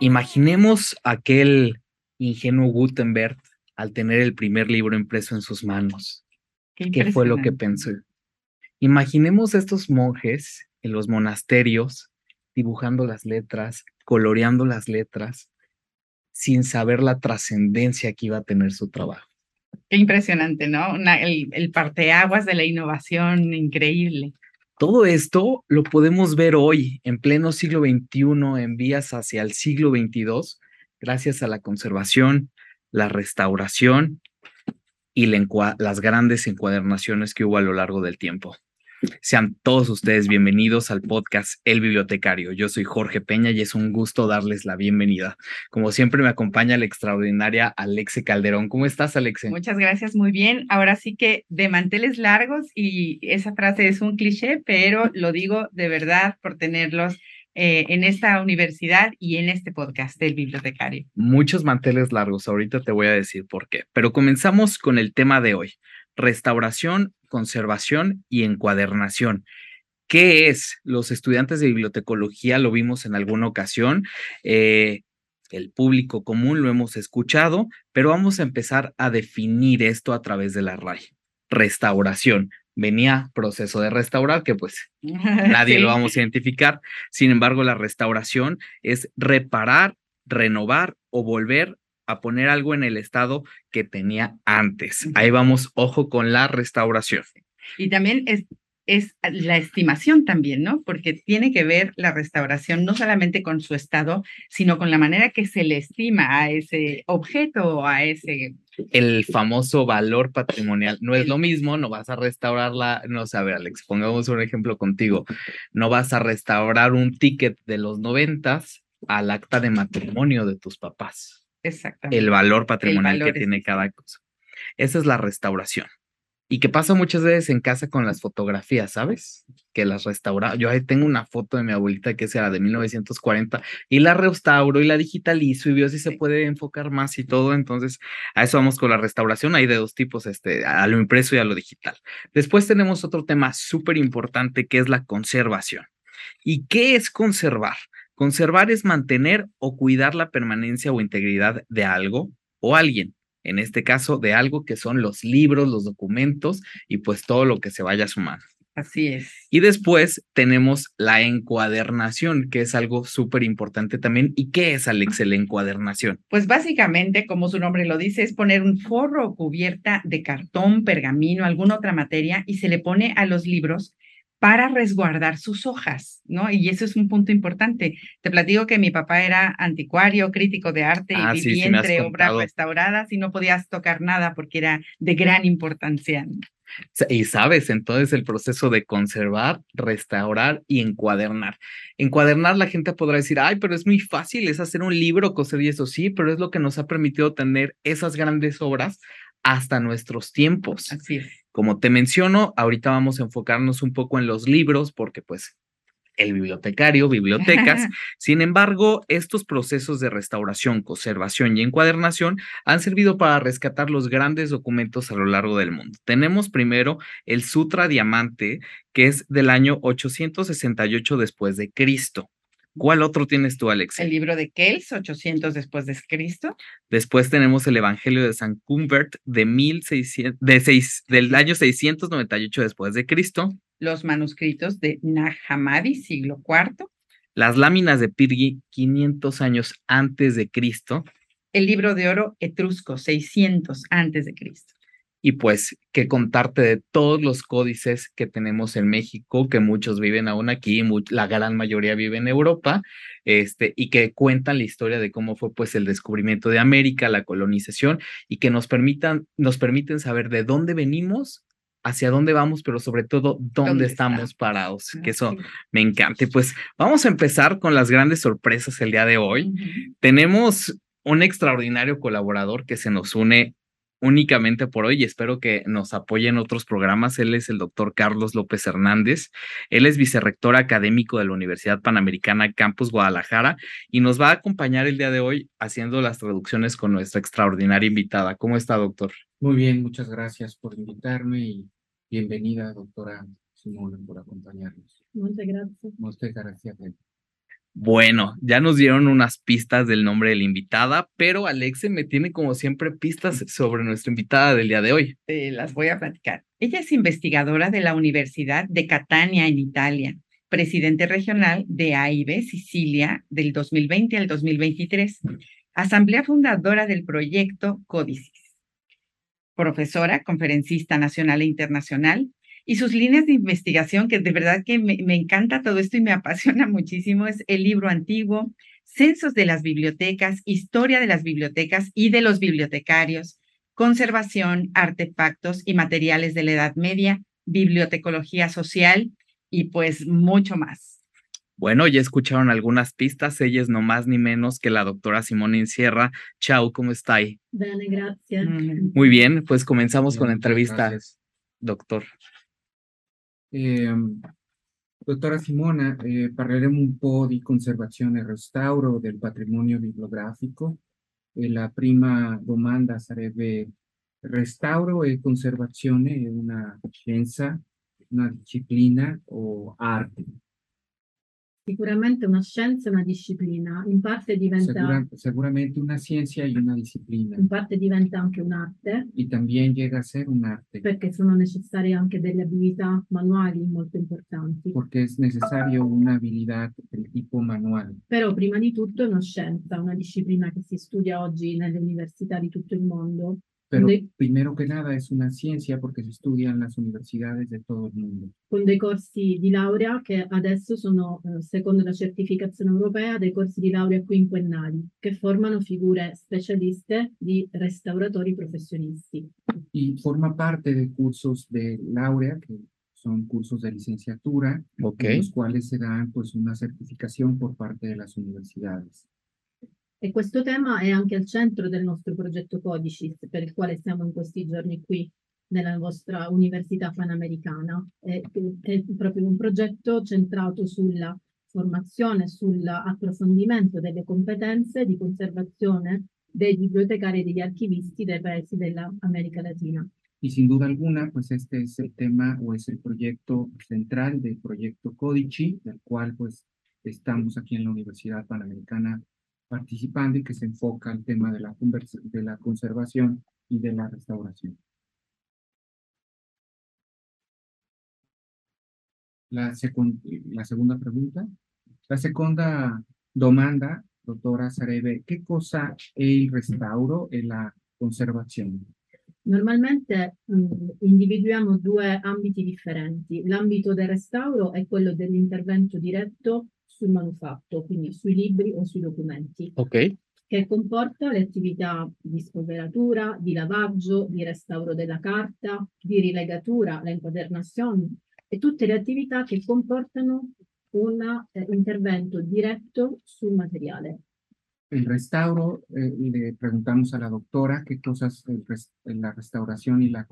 Imaginemos aquel ingenuo Gutenberg al tener el primer libro impreso en sus manos. Qué, fue lo que pensó? Imaginemos estos monjes en los monasterios dibujando las letras, coloreando las letras, sin saber la trascendencia que iba a tener su trabajo. Qué impresionante, ¿no? el, el parteaguas de la innovación increíble. Todo esto lo podemos ver hoy, en pleno siglo XXI, en vías hacia el siglo XXII, gracias a la conservación, la restauración y las grandes encuadernaciones que hubo a lo largo del tiempo. Sean todos ustedes bienvenidos al podcast El Bibliotecario. Yo soy Jorge Peña y es un gusto darles la bienvenida. Como siempre me acompaña la extraordinaria Alexe Calderón. ¿Cómo estás, Alexe? Muchas gracias, muy bien. Ahora sí que de manteles largos y esa frase es un cliché, pero lo digo de verdad por tenerlos eh, en esta universidad y en este podcast del bibliotecario. Muchos manteles largos, ahorita te voy a decir por qué, pero comenzamos con el tema de hoy, restauración conservación y encuadernación. ¿Qué es? Los estudiantes de bibliotecología lo vimos en alguna ocasión. Eh, el público común lo hemos escuchado, pero vamos a empezar a definir esto a través de la RAI. Restauración. Venía proceso de restaurar, que pues nadie lo vamos a identificar. Sin embargo, la restauración es reparar, renovar o volver a poner algo en el estado que tenía antes. Ahí vamos, ojo con la restauración. Y también es, es la estimación también, ¿no? Porque tiene que ver la restauración no solamente con su estado, sino con la manera que se le estima a ese objeto o a ese... El famoso valor patrimonial. No es lo mismo, no vas a restaurarla, no sé, a ver, Alex, pongamos un ejemplo contigo. No vas a restaurar un ticket de los noventas al acta de matrimonio de tus papás. Exactamente. El valor patrimonial que tiene cada cosa. Esa es la restauración. Y que pasa muchas veces en casa con las fotografías, ¿sabes? Que las restaura. Yo ahí tengo una foto de mi abuelita que era de 1940 y la restauro y la digitalizo y veo si se puede enfocar más y todo. Entonces, a eso vamos con la restauración. Hay de dos tipos, este, a lo impreso y a lo digital. Después tenemos otro tema súper importante que es la conservación. ¿Y qué es conservar? Conservar es mantener o cuidar la permanencia o integridad de algo o alguien. En este caso, de algo que son los libros, los documentos y pues todo lo que se vaya sumando. Así es. Y después tenemos la encuadernación, que es algo súper importante también. ¿Y qué es, Alex, la encuadernación? Pues básicamente, como su nombre lo dice, es poner un forro o cubierta de cartón, pergamino, alguna otra materia y se le pone a los libros para resguardar sus hojas, ¿no? Y eso es un punto importante. Te platico que mi papá era anticuario, crítico de arte y ah, vivía entre obras restauradas y no podías tocar nada porque era de gran importancia. Y sabes, entonces el proceso de conservar, restaurar y encuadernar. Encuadernar, la gente podrá decir, ay, pero es muy fácil, es hacer un libro, coser y eso sí, pero es lo que nos ha permitido tener esas grandes obras hasta nuestros tiempos. Así es. Como te menciono, ahorita vamos a enfocarnos un poco en los libros porque pues el bibliotecario, bibliotecas. Sin embargo, estos procesos de restauración, conservación y encuadernación han servido para rescatar los grandes documentos a lo largo del mundo. Tenemos primero el Sutra Diamante, que es del año 868 después de Cristo. ¿Cuál otro tienes tú, Alex? El libro de Kels, 800 después de Cristo. Después tenemos el Evangelio de San Cumbert de 1600, de del año 698 después de Cristo. Los manuscritos de Nag Hammadi, siglo IV. Las láminas de Pirgi, 500 años antes de Cristo. El libro de oro etrusco, 600 antes de Cristo y pues que contarte de todos los códices que tenemos en México, que muchos viven aún aquí, la gran mayoría vive en Europa, este, y que cuentan la historia de cómo fue pues el descubrimiento de América, la colonización, y que nos permitan, nos permiten saber de dónde venimos hacia dónde vamos, pero sobre todo dónde, estamos parados, que eso me encanta. Pues vamos a empezar con las grandes sorpresas el día de hoy. Tenemos un extraordinario colaborador que se nos une únicamente por hoy y espero que nos apoye en otros programas. Él es el doctor Carlos López Hernández. Él es vicerrector académico de la Universidad Panamericana Campus Guadalajara y nos va a acompañar el día de hoy haciendo las traducciones con nuestra extraordinaria invitada. ¿Cómo está, doctor? Muy bien, muchas gracias por invitarme y bienvenida, doctora Simona, por acompañarnos. Muchas gracias. Muchas gracias. Bueno, ya nos dieron unas pistas del nombre de la invitada, pero Alexe me tiene como siempre pistas sobre nuestra invitada del día de hoy. las voy a platicar. Ella es investigadora de la Universidad de Catania en Italia, presidente regional de AIB Sicilia del 2020 al 2023, asamblea fundadora del proyecto Códices, profesora, conferencista nacional e internacional, y sus líneas de investigación, que de verdad que me, encanta todo esto y me apasiona muchísimo, es el libro antiguo, Censos de las bibliotecas, Historia de las bibliotecas y de los bibliotecarios, Conservación, Artefactos y Materiales de la Edad Media, Bibliotecología Social y pues mucho más. Bueno, ya escucharon algunas pistas. Ella es no más ni menos que la doctora Simona Incierra. Chao, ¿cómo está ahí? Bene, gracias. Muy bien, pues comenzamos con la entrevista, doctor. Eh, Simona, eh, un po' di conservazione e restauro del patrimonio bibliografico. E la prima domanda sarebbe restauro e conservazione una scienza, una disciplina o arte? Sicuramente una scienza e una disciplina, in parte diventa... Segura, seguramente una ciencia y una disciplina. In parte diventa anche un'arte. Y también llega a ser un'arte. Perché sono necessarie anche delle abilità manuali molto importanti. Porque es necesario una habilidad del tipo manual. Però prima di tutto è una scienza, una disciplina che si studia oggi nelle università di tutto il mondo Pero primero que nada es una ciencia porque se estudia en las universidades de todo el mundo. Con dei corsi di laurea che adesso sono, eh, secondo la certificazione europea, dei corsi di laurea quinquennali che formano figure specialiste di restauratori professionisti. Y forma parte de cursos de laurea que son cursos de licenciatura, okay. en los cuales se dan pues una certificación por parte de las universidades. E questo tema è anche al centro del nostro progetto Codicis, per il quale siamo in questi giorni qui nella vostra Università Panamericana. È, è proprio un progetto centrato sulla formazione, sull'approfondimento delle competenze di conservazione dei bibliotecari e degli archivisti dei paesi dell'America Latina. Y sin duda alguna, pues este es el tema o es el proyecto central del proyecto Codici, del cual pues estamos aquí en la Universidad Panamericana participando y que se enfoca al tema de la, de la conservación y de la restauración. La, la segunda pregunta. La segunda domanda, doctora Sarebe, ¿qué cosa è il restauro e la conservazione? Normalmente mh, individuiamo due ambiti differenti. L'ambito del restauro è quello dell'intervento diretto sul manufatto, quindi sui libri o sui documenti. Ok. Che comporta le attività di spolveratura, di lavaggio, di restauro della carta, di rilegatura, la inquadernazione e tutte le attività che comportano un eh, intervento diretto sul materiale. El restauro, eh, le preguntamos a la doctora qué cosas, res, la restauración y la,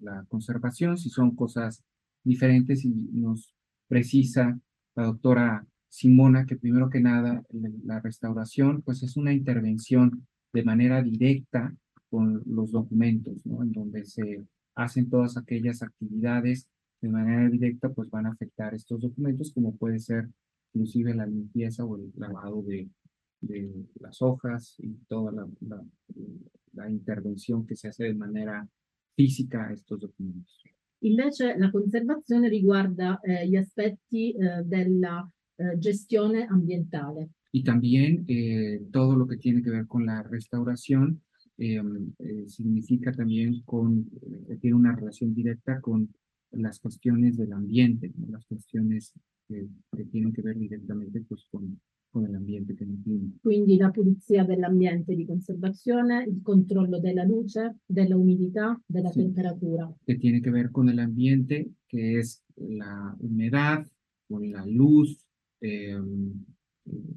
la conservación, si son cosas diferentes y nos precisa la doctora Simona que primero que nada la restauración pues es una intervención de manera directa con los documentos, ¿no? En donde se hacen todas aquellas actividades de manera directa pues van a afectar estos documentos como puede ser inclusive la limpieza o el lavado de, de las hojas y toda la, la, la, intervención que se hace de manera fisica a estos documentos. Invece la conservazione riguarda eh, gli aspetti eh, della Eh, gestione ambientale. Y también eh, todo lo que tiene que ver con la restauración em, eh, significa también con, tiene una relación directa con las cuestiones del ambiente, las cuestiones que, que, tienen que ver directamente pues, con, con el ambiente che noi Quindi la pulizia dell'ambiente di conservazione, il controllo della luce, della umidità, della sí, temperatura. Que tiene que ver con el ambiente, que es la humedad, con la luz, eh,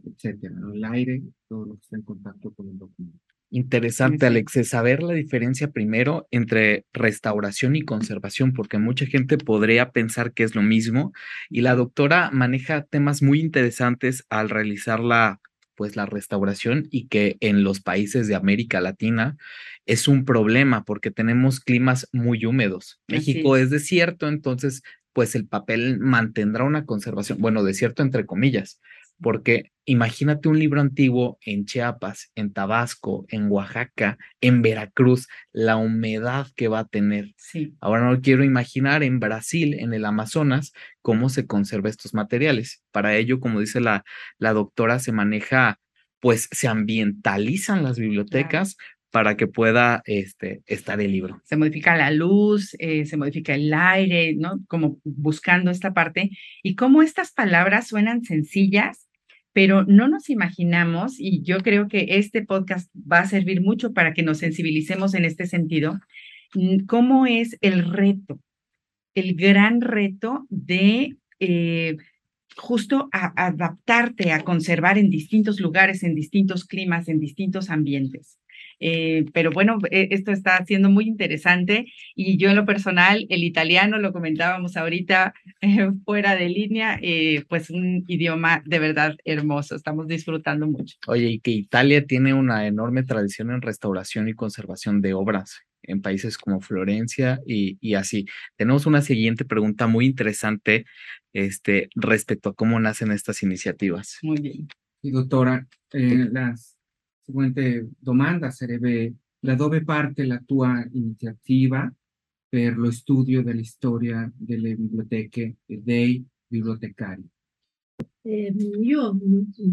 etcétera, ¿no? el aire, todo lo que está en contacto con el documento. Interesante, Alex, saber la diferencia primero entre restauración y conservación, porque mucha gente podría pensar que es lo mismo y la doctora maneja temas muy interesantes al realizar la, pues, la restauración y que en los países de América Latina es un problema porque tenemos climas muy húmedos. México es. es desierto, entonces, pues el papel mantendrá una conservación, bueno, desierto entre comillas, porque imagínate un libro antiguo en Chiapas, en Tabasco, en Oaxaca, en Veracruz, la humedad que va a tener. Sí. Ahora no quiero imaginar en Brasil, en el Amazonas, cómo se conserva estos materiales. Para ello, como dice la, la doctora, se maneja, pues se ambientalizan las bibliotecas. Para que pueda este, estar el libro. Se modifica la luz, eh, se modifica el aire, ¿no? Como buscando esta parte. Y cómo estas palabras suenan sencillas, pero no nos imaginamos, y yo creo que este podcast va a servir mucho para que nos sensibilicemos en este sentido, mm, cómo es el reto, el gran reto de eh, justo adaptarte a conservar en distintos lugares, en distintos climas, en distintos ambientes. Eh, pero bueno, e, esto está siendo muy interesante y yo en lo personal, el italiano, lo comentábamos ahorita eh, fuera de línea, eh, pues un idioma de verdad hermoso, estamos disfrutando mucho. Oye, y que Italia tiene una enorme tradición en restauración y conservación de obras en países como Florencia y, y así. Tenemos una siguiente pregunta muy interesante este, respecto a cómo nacen estas iniciativas. Muy bien. Y doctora, las seguente domanda sarebbe da dove parte la tua iniziativa per lo studio della storia delle biblioteche e dei bibliotecari? Eh, io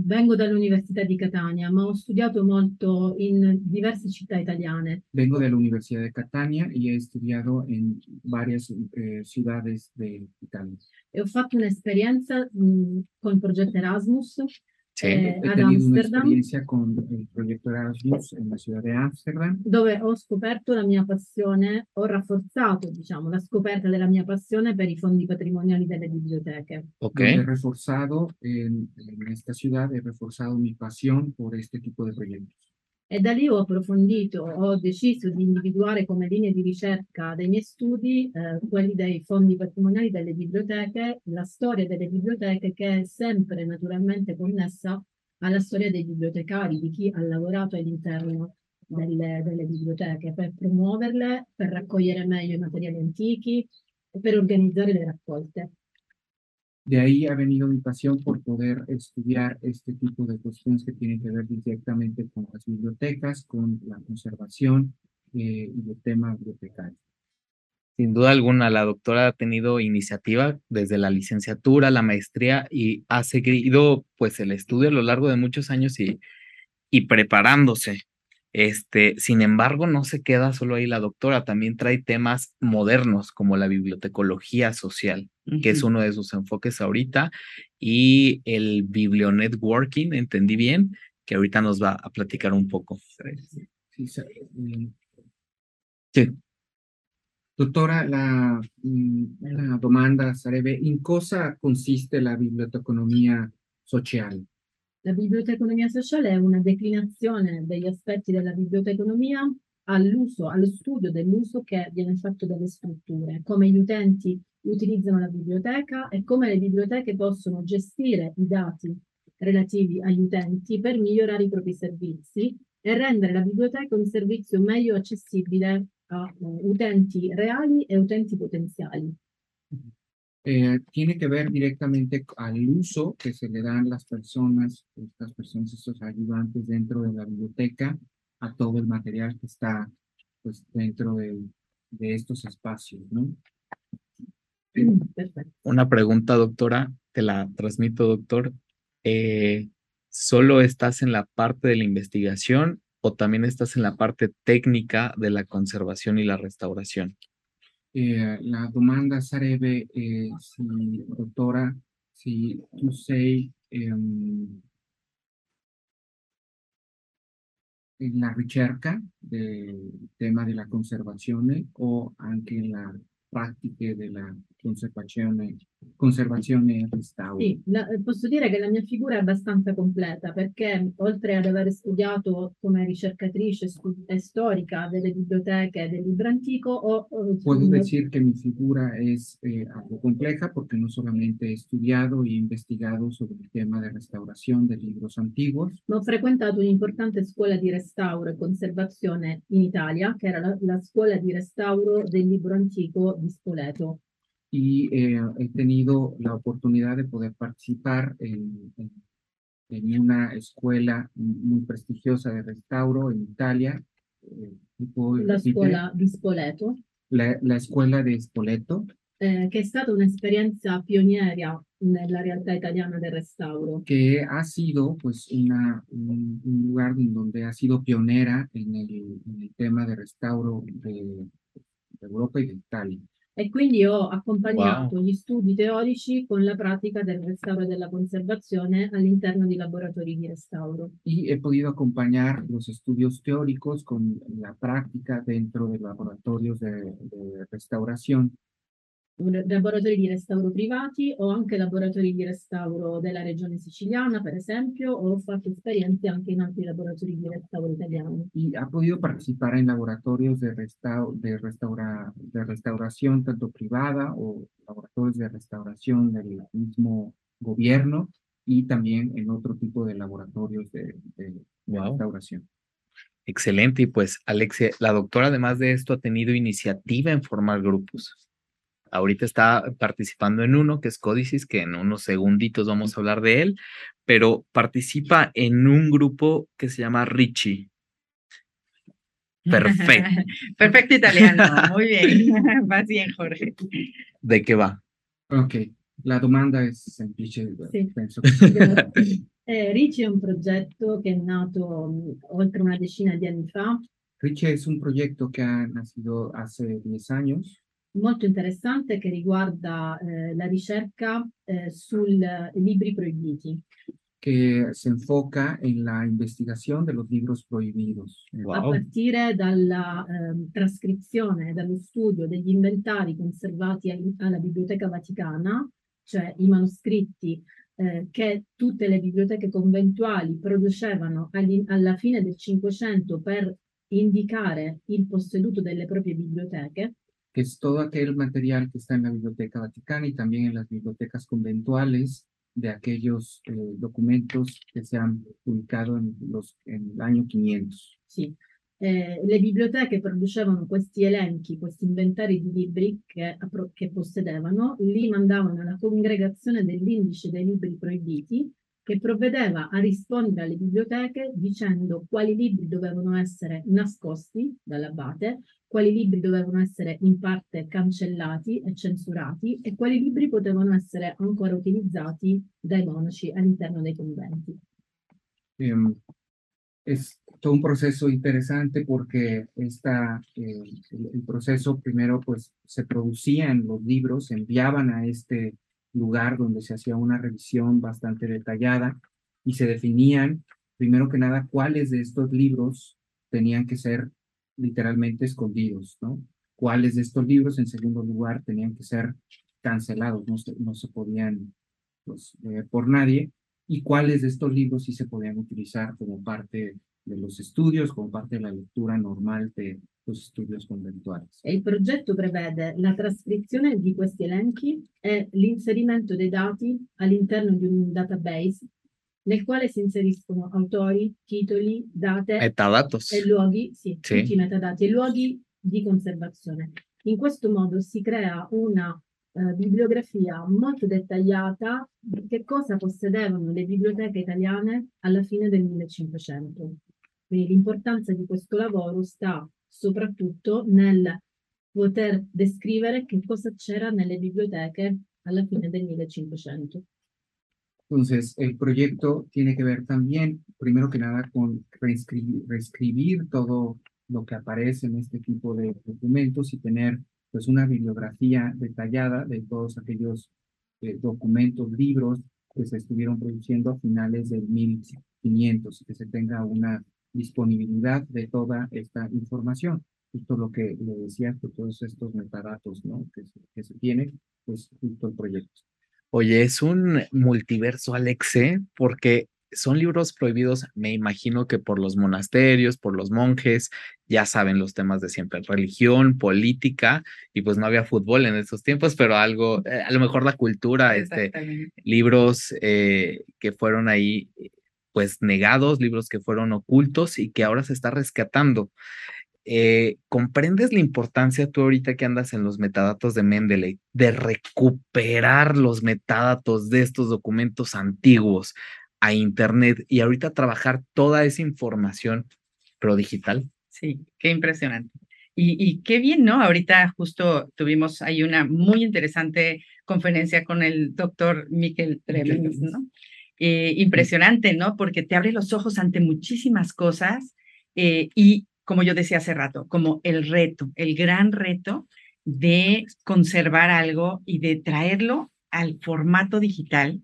vengo dall'Università di Catania, ma ho studiato molto in diverse città italiane. Vengo dall'Università di Catania e ho studiato in varie eh, ciudades de Italia. E ho fatto un'esperienza con il progetto Erasmus Sì, eh, he tenido un'esperienza con il progetto Erasmus nella città di Amsterdam. Dove ho scoperto la mia passione, ho rafforzato, diciamo, la scoperta della mia passione per i fondi patrimoniali delle biblioteche. Ok. He reforzado en, en esta ciudad, he reforzado mi pasión por este tipo de proyectos. E da lì ho approfondito, ho deciso di individuare come linee di ricerca dei miei studi eh, quelli dei fondi patrimoniali delle biblioteche, la storia delle biblioteche che è sempre naturalmente connessa alla storia dei bibliotecari, di chi ha lavorato all'interno delle, delle biblioteche, per promuoverle, per raccogliere meglio i materiali antichi e per organizzare le raccolte. De ahí ha venido mi pasión por poder estudiar este tipo de cuestiones que tienen que ver directamente con las bibliotecas, con la conservación eh, y el tema bibliotecario. Sin duda alguna, la doctora ha tenido iniciativa desde la licenciatura, la maestría y ha seguido pues el estudio a lo largo de muchos años y, y preparándose. Este, sin embargo, no se queda solo ahí la doctora, también trae temas modernos como la bibliotecología social, que es uno de sus enfoques ahorita, y el biblionetworking, entendí bien, que ahorita nos va a platicar un poco. Sí. Doctora, la, mm, la domanda sarebbe in cosa consiste la biblioteconomia sociale? La biblioteconomia sociale è una declinazione degli aspetti della biblioteconomia all'uso, allo studio dell'uso che viene fatto dalle strutture, come gli utenti utilizzano la biblioteca e come le biblioteche possono gestire i dati relativi agli utenti per migliorare i propri servizi e rendere la biblioteca un servizio meglio accessibile a uh, utenti reali e utenti potenziali. Eh, tiene que ver directamente al uso que se le dan las personas, estas personas, estos ayudantes dentro de la biblioteca, a todo el material que está pues, dentro de, de estos espacios, ¿no? Una pregunta, doctora, te la transmito, doctor. Eh, ¿Solo estás en la parte de la investigación o también estás en la parte técnica de la conservación y la restauración? Eh, la domanda sarebbe eh, se, dottora, se tu sei ehm, la ricerca del tema della conservazione o anche la pratiche della conservazione, conservazione e restauro. Sì, la, posso dire che la mia figura è abbastanza completa perché oltre ad aver studiato come ricercatrice e storica delle biblioteche del libro antico ho... Puedo decir que mi figura es eh, algo compleja porque no solamente he estudiado y investigato sobre il tema della restauración de libros antiguos. Ma ho frequentato un'importante scuola di restauro e conservazione in Italia che era la, la scuola di restauro del libro antico di Spoleto. Y eh, he tenido la oportunidad de poder participar en, en, en, una escuela muy prestigiosa de restauro en Italia. Eh, la scuola di Spoleto. La, la escuela de Spoleto. Eh, che è stata un'esperienza pioniera nella realtà italiana del restauro. Que ha sido pues una, un, un lugar donde ha sido pionera en el, en el tema de restauro de, de Europa y de Italia. E quindi ho accompagnato wow. gli studi teorici con la pratica del restauro e della conservazione all'interno di laboratori di restauro. Y he podido acompañar los estudios teóricos con la práctica dentro de laboratorios de, de restauración laboratori di restauro privati o anche laboratori di restauro della regione siciliana, per esempio, o ho fatto esperienze anche in altri laboratori di restauro italiani. Y ha podido participar en laboratorios de, restaur de, restaura de restauración tanto privada o laboratorios de restauración del mismo gobierno y también en otro tipo de laboratorios de, de, wow. restauración. Excelente, y pues Alexia, la doctora además de esto ha tenido iniciativa en formar grupos. Ahorita está participando en uno que es Códicis, que en unos segunditos vamos a hablar de él, pero participa en un grupo que se llama Richie. Perfecto. Perfecto italiano, muy bien. Va bien, Jorge. ¿De qué va? Ok, la domanda è semplice, sì. penso. eh, Ricci è un progetto che è nato mm, oltre una decina di anni fa. Ricci è un progetto che ha nacido hace 10 años molto interessante che riguarda eh, la ricerca eh, sui libri proibiti. che si enfoca en la investigación de los libros prohibidos. Wow. A partire dalla eh, trascrizione, dallo studio degli inventari conservati alla Biblioteca Vaticana, cioè i manoscritti eh, che tutte le biblioteche conventuali producevano alla fine del Cinquecento per indicare il posseduto delle proprie biblioteche, que es todo aquel material que está en la Biblioteca Vaticana y también en las bibliotecas conventuales de aquellos eh, documentos che si han publicato en, los, en el año 500. Sì, eh, le biblioteche producevano questi elenchi, questi inventari di libri che, che possedevano, li mandavano alla congregazione dell'indice dei libri proibiti che provvedeva a rispondere alle biblioteche dicendo quali libri dovevano essere nascosti dall'abate, quali libri dovevano essere in parte cancellati e censurati e quali libri potevano essere ancora utilizzati dai monaci all'interno dei conventi. Um, es todo un proceso interesante porque esta, eh, el, el, proceso primero pues se producían los libros, enviaban a este lugar donde se hacía una revisión bastante detallada y se definían, primero que nada, cuáles de estos libros tenían que ser literalmente escondidos, ¿no? Cuáles de estos libros, en segundo lugar, tenían que ser cancelados, no se, no se podían pues, leer por nadie, y cuáles de estos libros sí se podían utilizar como parte de los estudios, como parte de la lectura normal de los estudios conventuales. E il progetto prevede la trascrizione di questi elenchi e l'inserimento dei dati all'interno di un database nel quale si inseriscono autori, titoli, date metadatos. e luoghi, sì, sì. tutti i metadati e luoghi di conservazione. In questo modo si crea una uh, bibliografia molto dettagliata di che cosa possedevano le biblioteche italiane alla fine del 1500. Quindi l'importanza di questo lavoro sta soprattutto nel poter descrivere che cosa c'era nelle biblioteche alla fine del 1500. Entonces, el proyecto tiene que ver también, primero que nada, con reescribir, reescribir todo lo que aparece en este tipo de documentos y tener pues una bibliografía detallada de todos aquellos eh, documentos, libros que se estuvieron produciendo a finales del 1500 y que se tenga una disponibilidad de toda esta información. Justo lo que le decía, que todos estos metadatos ¿no? que, se, que se tiene, pues justo el proyecto. Oye, es un multiverso, Alexe, porque son libros prohibidos, me imagino que por los monasterios, por los monjes, ya saben los temas de siempre, religión, política, y pues no había fútbol en esos tiempos, pero algo, eh, a lo mejor la cultura, este, libros eh, que fueron ahí pues negados, libros que fueron ocultos y que ahora se está rescatando. Eh, ¿Comprendes la importancia tú ahorita que andas en los metadatos de Mendeley de recuperar los metadatos de estos documentos antiguos a Internet y ahorita trabajar toda esa información, pero digital? Sí, qué impresionante. Y, qué bien, ¿no? Ahorita justo tuvimos ahí una muy interesante conferencia con el doctor Miquel Tremens, ¿no? Eh, impresionante, ¿no? Porque te abre los ojos ante muchísimas cosas eh, y, como yo decía hace rato, como el reto, el gran reto de conservar algo y de traerlo al formato digital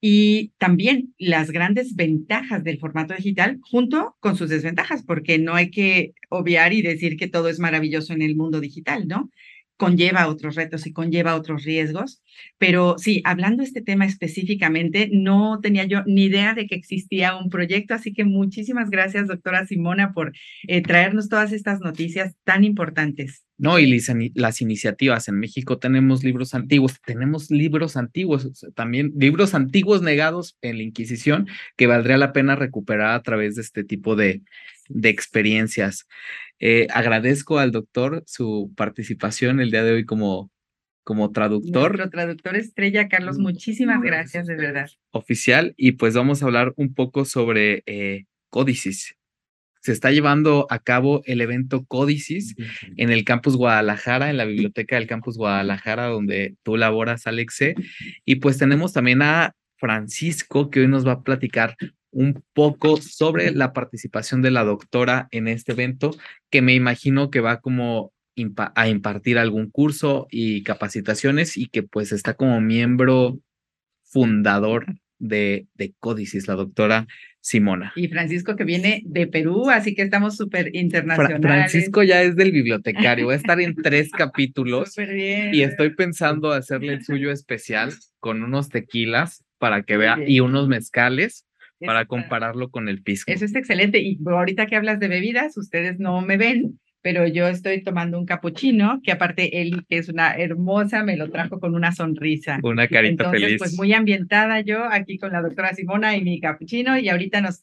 y también las grandes ventajas del formato digital junto con sus desventajas, porque no hay que obviar y decir que todo es maravilloso en el mundo digital, ¿no? Conlleva otros retos y conlleva otros riesgos. Pero sí, hablando de este tema específicamente, no tenía yo ni idea de que existía un proyecto, así que muchísimas gracias, doctora Simona, por eh, traernos todas estas noticias tan importantes. No, y las iniciativas en México tenemos libros antiguos, tenemos libros antiguos, también libros antiguos negados en la Inquisición que valdría la pena recuperar a través de este tipo de, de experiencias. Eh, agradezco al doctor su participación el día de hoy como, como traductor. Nuestro traductor estrella, Carlos, muchísimas gracias, de verdad. Oficial, y pues vamos a hablar un poco sobre eh, Códicis. Se está llevando a cabo el evento Códicis en el Campus Guadalajara, en la biblioteca del Campus Guadalajara, donde tú laboras, Alexe. Y pues tenemos también a Francisco, que hoy nos va a platicar un poco sobre la participación de la doctora en este evento, que me imagino que va como a impartir algún curso y capacitaciones y que pues está como miembro fundador de, de Códicis, la doctora Simona. Y Francisco que viene de Perú, así que estamos súper internacionales. Francisco ya es del bibliotecario, va a estar en tres capítulos. bien. Y estoy pensando hacerle el suyo especial con unos tequilas para que vea y unos mezcales para compararlo con el pisco. Eso es excelente. Y ahorita que hablas de bebidas, ustedes no me ven, pero yo estoy tomando un capuchino, que aparte él, que es una hermosa, me lo trajo con una sonrisa. Una carita Entonces, feliz. Pues muy ambientada yo aquí con la doctora Simona y mi capuchino, y ahorita nos,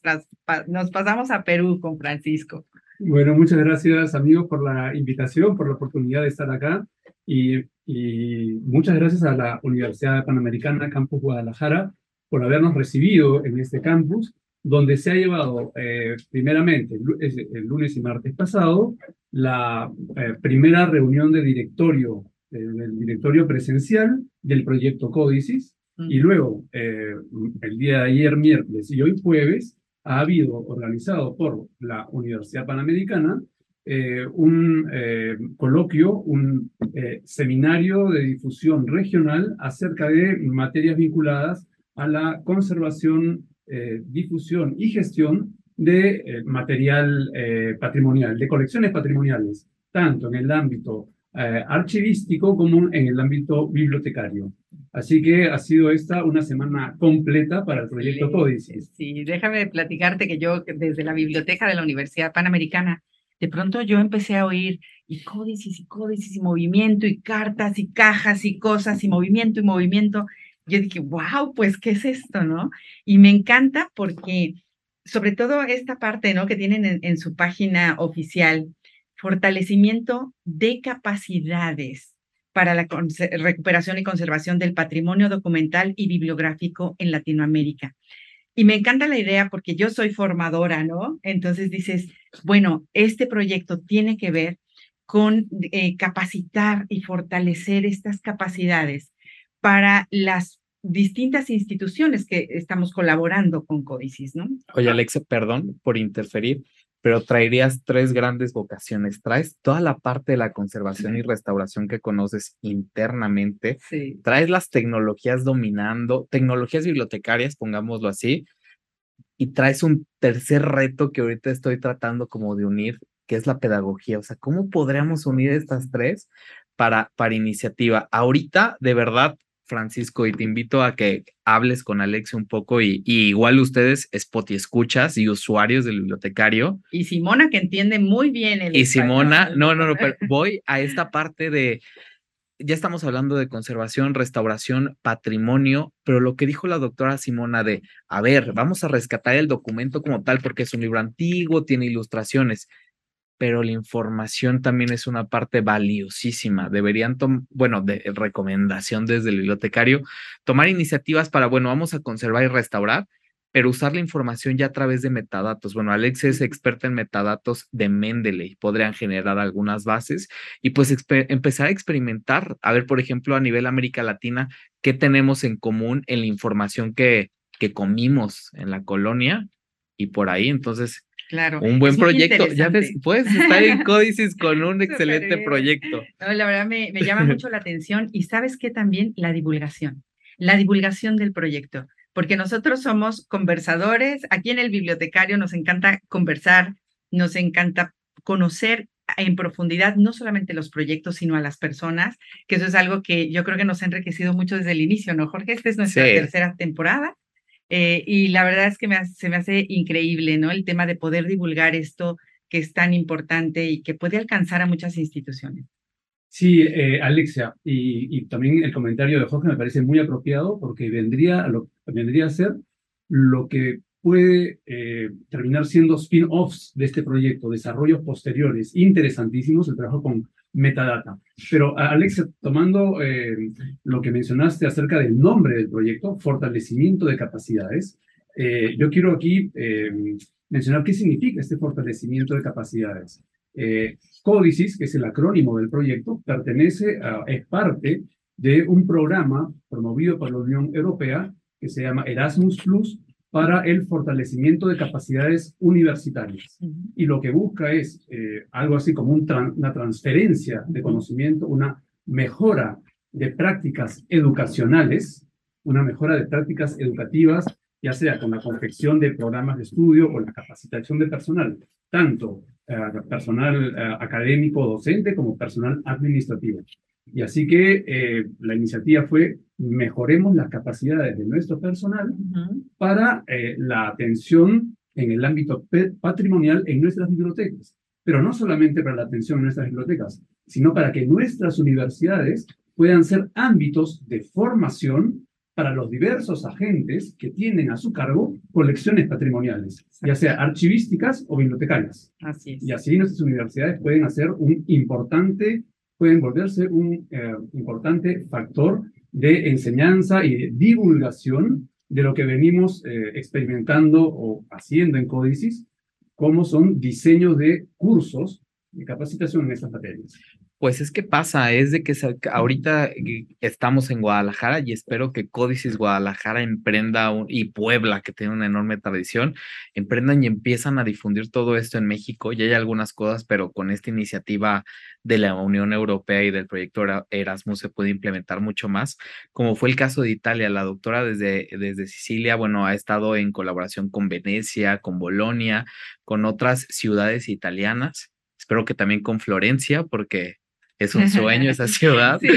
nos pasamos a Perú con Francisco. Bueno, muchas gracias amigos por la invitación, por la oportunidad de estar acá y, y muchas gracias a la Universidad Panamericana Campus Guadalajara por habernos recibido en este campus, donde se ha llevado eh, primeramente el, lunes y martes pasado la eh, primera reunión de directorio, eh, del directorio presencial del proyecto Códicis, y luego el día de ayer, miércoles y hoy jueves, ha habido organizado por la Universidad Panamericana un coloquio, un seminario de difusión regional acerca de materias vinculadas a la conservación, eh, difusión y gestión de eh, material eh, patrimonial, de colecciones patrimoniales, tanto en el ámbito archivístico como en el ámbito bibliotecario. Así que ha sido esta una semana completa para el proyecto Códices. Sí, déjame platicarte que yo desde la biblioteca de la Universidad Panamericana, de pronto yo empecé a oír y códices y códices y movimiento y cartas y cajas y cosas y movimiento y movimiento yo dije, wow, pues, ¿qué es esto, no? Y me encanta porque, sobre todo esta parte, ¿no? Que tienen en, su página oficial, fortalecimiento de capacidades para la recuperación y conservación del patrimonio documental y bibliográfico en Latinoamérica. Y me encanta la idea porque yo soy formadora, ¿no? Entonces dices, bueno, este proyecto tiene que ver con eh, capacitar y fortalecer estas capacidades para las distintas instituciones que estamos colaborando con Codicis, ¿no? Oye, Alexa, perdón por interferir, pero traerías tres grandes vocaciones. Traes toda la parte de la conservación y restauración que conoces internamente. Sí. Traes las tecnologías dominando, tecnologías bibliotecarias, pongámoslo así, y traes un tercer reto que ahorita estoy tratando como de unir, que es la pedagogía. O sea, ¿cómo podríamos unir estas tres para, para iniciativa? Ahorita, de verdad, Francisco, y te invito a que hables con Alexia un poco y, y igual ustedes, spot y escuchas y usuarios del bibliotecario. Y Simona, que entiende muy bien el Y Simona, no, no, no, pero voy a esta parte de, ya estamos hablando de conservación, restauración, patrimonio, pero lo que dijo la doctora Simona de, a ver, vamos a rescatar el documento como tal porque es un libro antiguo, tiene ilustraciones, pero la información también es una parte valiosísima. Deberían, tom- bueno, de recomendación desde el bibliotecario, tomar iniciativas para, bueno, vamos a conservar y restaurar, pero usar la información ya a través de metadatos. Bueno, Alex es experta en metadatos de Mendeley, podrían generar algunas bases y pues empezar a experimentar, a ver, por ejemplo, a nivel América Latina, qué tenemos en común en la información que, que comimos en la colonia y por ahí, entonces, Claro. un buen proyecto. Ya ves, puedes estar en Códices con un excelente proyecto. No, la verdad me, me llama mucho la atención y sabes que también la divulgación, la divulgación del proyecto, porque nosotros somos conversadores, aquí en el bibliotecario nos encanta conversar, nos encanta conocer en profundidad no solamente los proyectos, sino a las personas, que eso es algo que yo creo que nos ha enriquecido mucho desde el inicio, ¿no, Jorge? Esta es nuestra Sí. tercera temporada. Eh, y la verdad es que me se me hace increíble, ¿no? El tema de poder divulgar esto que es tan importante y que puede alcanzar a muchas instituciones. Sí, eh, Alexia, y, también el comentario de Jorge me parece muy apropiado porque vendría a, vendría a ser lo que puede eh, terminar siendo spin-offs de este proyecto, desarrollos posteriores, interesantísimos, el trabajo con metadata. Pero a- Alexia, tomando eh, lo que mencionaste acerca del nombre del proyecto, fortalecimiento de capacidades, eh, yo quiero aquí eh, mencionar qué significa este fortalecimiento de capacidades. Eh, Códicis, que es el acrónimo del proyecto, pertenece a, es parte de un programa promovido por la Unión Europea que se llama Erasmus Plus para el fortalecimiento de capacidades universitarias. Y lo que busca es eh, algo así como un una transferencia de conocimiento, una mejora de prácticas educacionales, una mejora de prácticas educativas, ya sea con la confección de programas de estudio o la capacitación de personal, tanto eh, personal eh, académico docente como personal administrativo. Y así que eh, la iniciativa fue mejoremos las capacidades de nuestro personal para eh, la atención en el ámbito patrimonial en nuestras bibliotecas. Pero no solamente para la atención en nuestras bibliotecas, sino para que nuestras universidades puedan ser ámbitos de formación para los diversos agentes que tienen a su cargo colecciones patrimoniales, ya sea archivísticas o bibliotecarias. Así es. Y así nuestras universidades pueden hacer un importante, pueden volverse un eh, importante factor de enseñanza y divulgación de lo que venimos eh, experimentando o haciendo en Códicis, como son diseños de cursos de capacitación en estas materias. Pues es que pasa, es de que ahorita eh, estamos en Guadalajara y espero que Códices Guadalajara emprenda un- y Puebla, que tiene una enorme tradición, emprendan y empiezan a difundir todo esto en México. Ya hay algunas cosas, pero con esta iniciativa de la Unión Europea y del proyecto Era- Erasmus se puede implementar mucho más, como fue el caso de Italia. La doctora desde, desde Sicilia, bueno, ha estado en colaboración con Venecia, con Bolonia, con otras ciudades italianas. Espero que también con Florencia, porque es un sueño esa ciudad. Sí.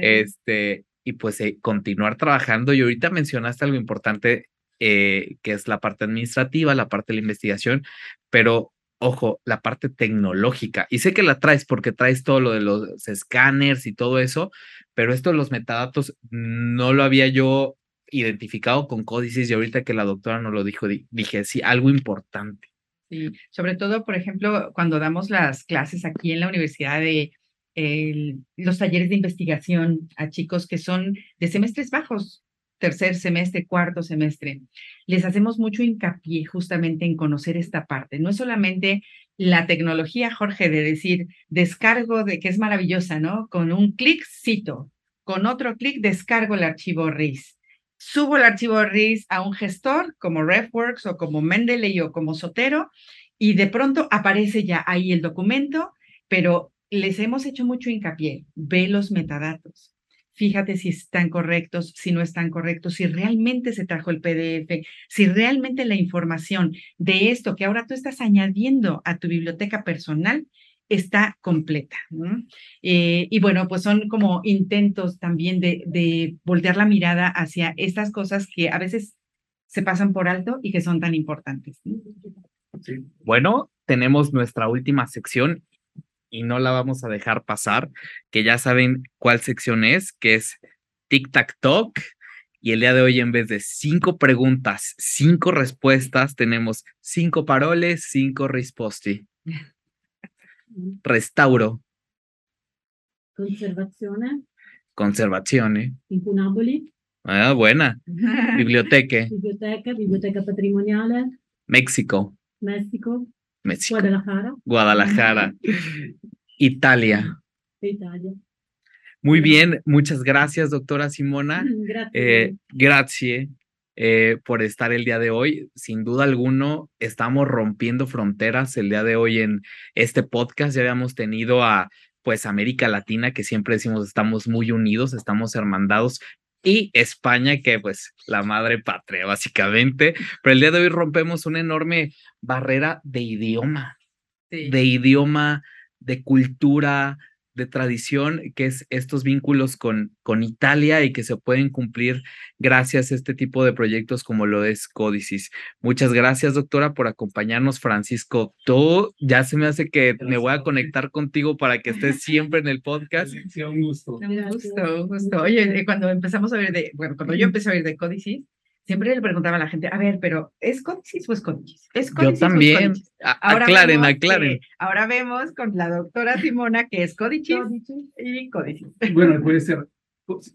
Este, y pues eh, continuar trabajando. Y ahorita mencionaste algo importante, eh, que es la parte administrativa, la parte de la investigación, pero ojo, la parte tecnológica. Y sé que la traes porque traes todo lo de los escáneres y todo eso, pero esto de los metadatos no lo había yo identificado con códices y ahorita que la doctora nos lo dijo, di- dije, sí, algo importante. Sí, sobre todo, por ejemplo, cuando damos las clases aquí en la universidad de los talleres de investigación a chicos que son de semestres bajos, tercer semestre, cuarto semestre, les hacemos mucho hincapié justamente en conocer esta parte. No es solamente la tecnología, Jorge, de decir descargo de que es maravillosa, ¿no? Con un clic cito, con otro clic descargo el archivo RIS subo el archivo RIS a un gestor como RefWorks o como Mendeley o como Sotero y de pronto aparece ya ahí el documento, pero les hemos hecho mucho hincapié, ve los metadatos. Fíjate si están correctos, si no están correctos, si realmente se trajo el PDF, si realmente la información de esto que ahora tú estás añadiendo a tu biblioteca personal está completa. Eh, y bueno, pues son como intentos también de, de voltear la mirada hacia estas cosas que a veces se pasan por alto y que son tan importantes. Bueno, tenemos nuestra última sección y no la vamos a dejar pasar, que ya saben cuál sección es, que es Tic Tac Talk. Y el día de hoy, en vez de cinco preguntas, cinco respuestas, tenemos cinco paroles, cinco risposti. Restauro. Conservazione. Conservazione. Incunaboli. Ah, buena. Biblioteche. Biblioteca. Biblioteca patrimoniale. México. México. México. Guadalajara. Guadalajara. Italia. Italia. Muy bien, muchas gracias, doctora Simona. Grazie. Eh, grazie eh, por estar el día de hoy. Sin duda alguno, estamos rompiendo fronteras el día de hoy en este podcast. Ya habíamos tenido a pues América Latina, que siempre decimos estamos muy unidos, estamos hermandados, y España, que pues la madre patria, básicamente. Pero el día de hoy rompemos una enorme barrera de idioma, de idioma, de cultura, de tradición, que es estos vínculos con, con Italia y que se pueden cumplir gracias a este tipo de proyectos como lo es Códicis. Muchas gracias, doctora, por acompañarnos, Francisco. Tú ya se me hace que me voy a conectar contigo para que estés siempre en el podcast. Sí, un gusto. Un gusto, un gusto. Oye, cuando empezamos a ver de, bueno, cuando yo empecé a oír de Códicis, siempre le preguntaba a la gente, a ver, pero ¿es Códicis o es Códicis? ¿Es Yo también. aclaren, vemos aclaren. que- ahora vemos con la doctora Simona que es Códicis y Códicis. Bueno, puede ser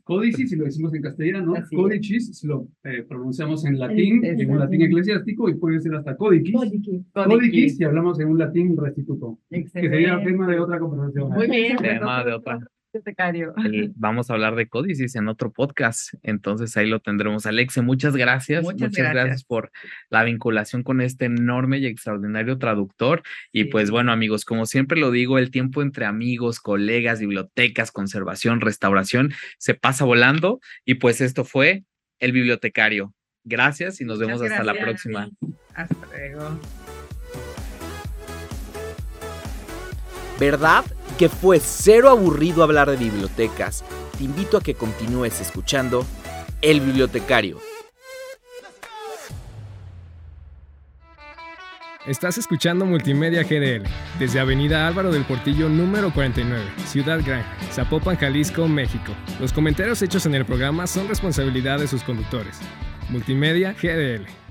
códicis si lo decimos en castellano, Así es. códicis si lo eh, pronunciamos en latín, Es- en un latín eclesiástico, y puede ser hasta códicis. Codici. Códicis si hablamos en un latín restituto, que sería Excelente. tema de otra conversación. Muy bien. Tema de otra. Bibliotecario. El- vamos a hablar de Códicis en otro podcast, entonces ahí lo tendremos. Alexe, muchas gracias. Muchas gracias. gracias por la vinculación con este enorme y extraordinario traductor. Y Sí. pues bueno, amigos, como siempre lo digo, el tiempo entre amigos, colegas, bibliotecas, conservación, restauración, se pasa volando. Y pues esto fue El Bibliotecario. Gracias y nos Muchas vemos hasta la gracias. próxima. Hasta luego. ¿Verdad que fue cero aburrido hablar de bibliotecas? Te invito a que continúes escuchando El Bibliotecario. Estás escuchando Multimedia GDL desde Avenida Álvaro del Portillo número 49, Ciudad Gran, Zapopan, Jalisco, México. Los comentarios hechos en el programa son responsabilidad de sus conductores. Multimedia GDL.